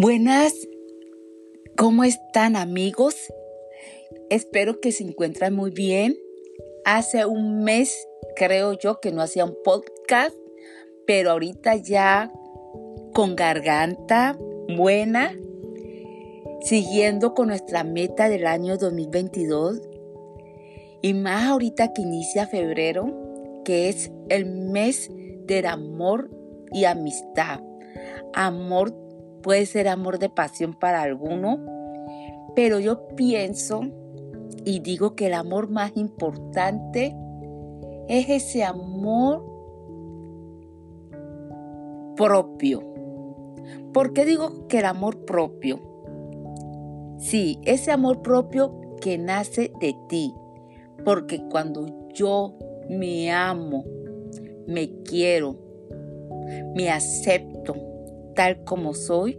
Buenas, ¿cómo están amigos? Espero que se encuentren muy bien. Hace un mes creo yo que no hacía un podcast, pero ahorita ya con garganta buena, siguiendo con nuestra meta del año 2022 y más ahorita que inicia febrero, que es el mes del amor y amistad. Amor puede ser amor de pasión para alguno, pero yo pienso y digo que el amor más importante es ese amor propio. ¿Por qué digo que el amor propio? Sí, ese amor propio que nace de ti. Porque cuando yo me amo, me quiero, me acepto tal como soy,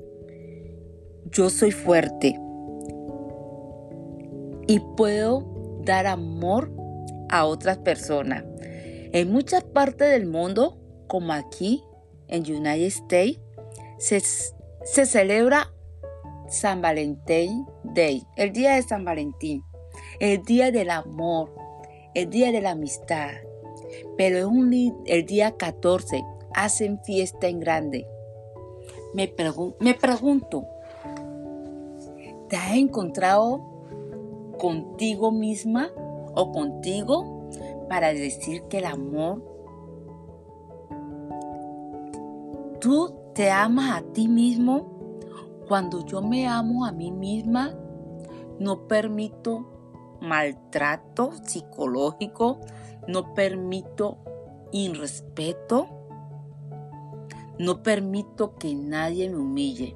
yo soy fuerte y puedo dar amor a otras personas. En muchas partes del mundo, como aquí en United States, se, se celebra San Valentín Day, el día de San Valentín, el día del amor, el día de la amistad. Pero es un, el día 14 hacen fiesta en grande. Me, me pregunto, ¿te has encontrado contigo misma o contigo para decir que el amor, tú te amas a ti mismo? Cuando yo me amo a mí misma, no permito maltrato psicológico, no permito irrespeto, no permito que nadie me humille.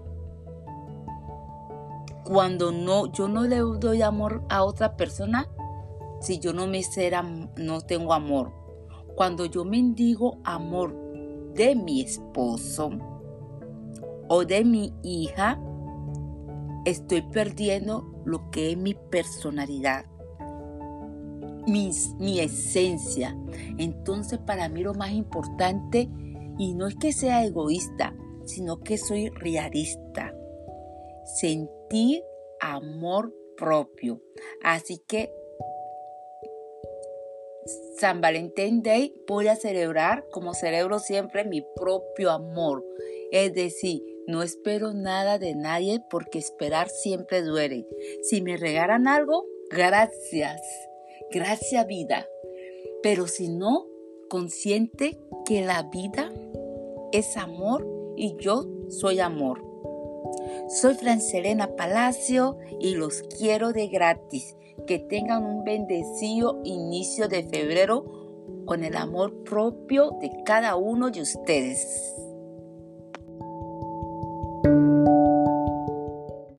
Cuando no, yo no le doy amor a otra persona, si yo no me será, no tengo amor. Cuando yo mendigo amor de mi esposo o de mi hija, estoy perdiendo lo que es mi personalidad, mi, mi esencia. Entonces para mí lo más importante, y no es que sea egoísta, sino que soy realista. Sentir amor propio. Así que San Valentín Day voy a celebrar como celebro siempre mi propio amor. Es decir, no espero nada de nadie porque esperar siempre duele. Si me regalan algo, gracias. Gracias vida. Pero si no, consciente que la vida es amor y yo soy amor. Soy Francelena Palacio y los quiero de gratis. Que tengan un bendecido inicio de febrero con el amor propio de cada uno de ustedes.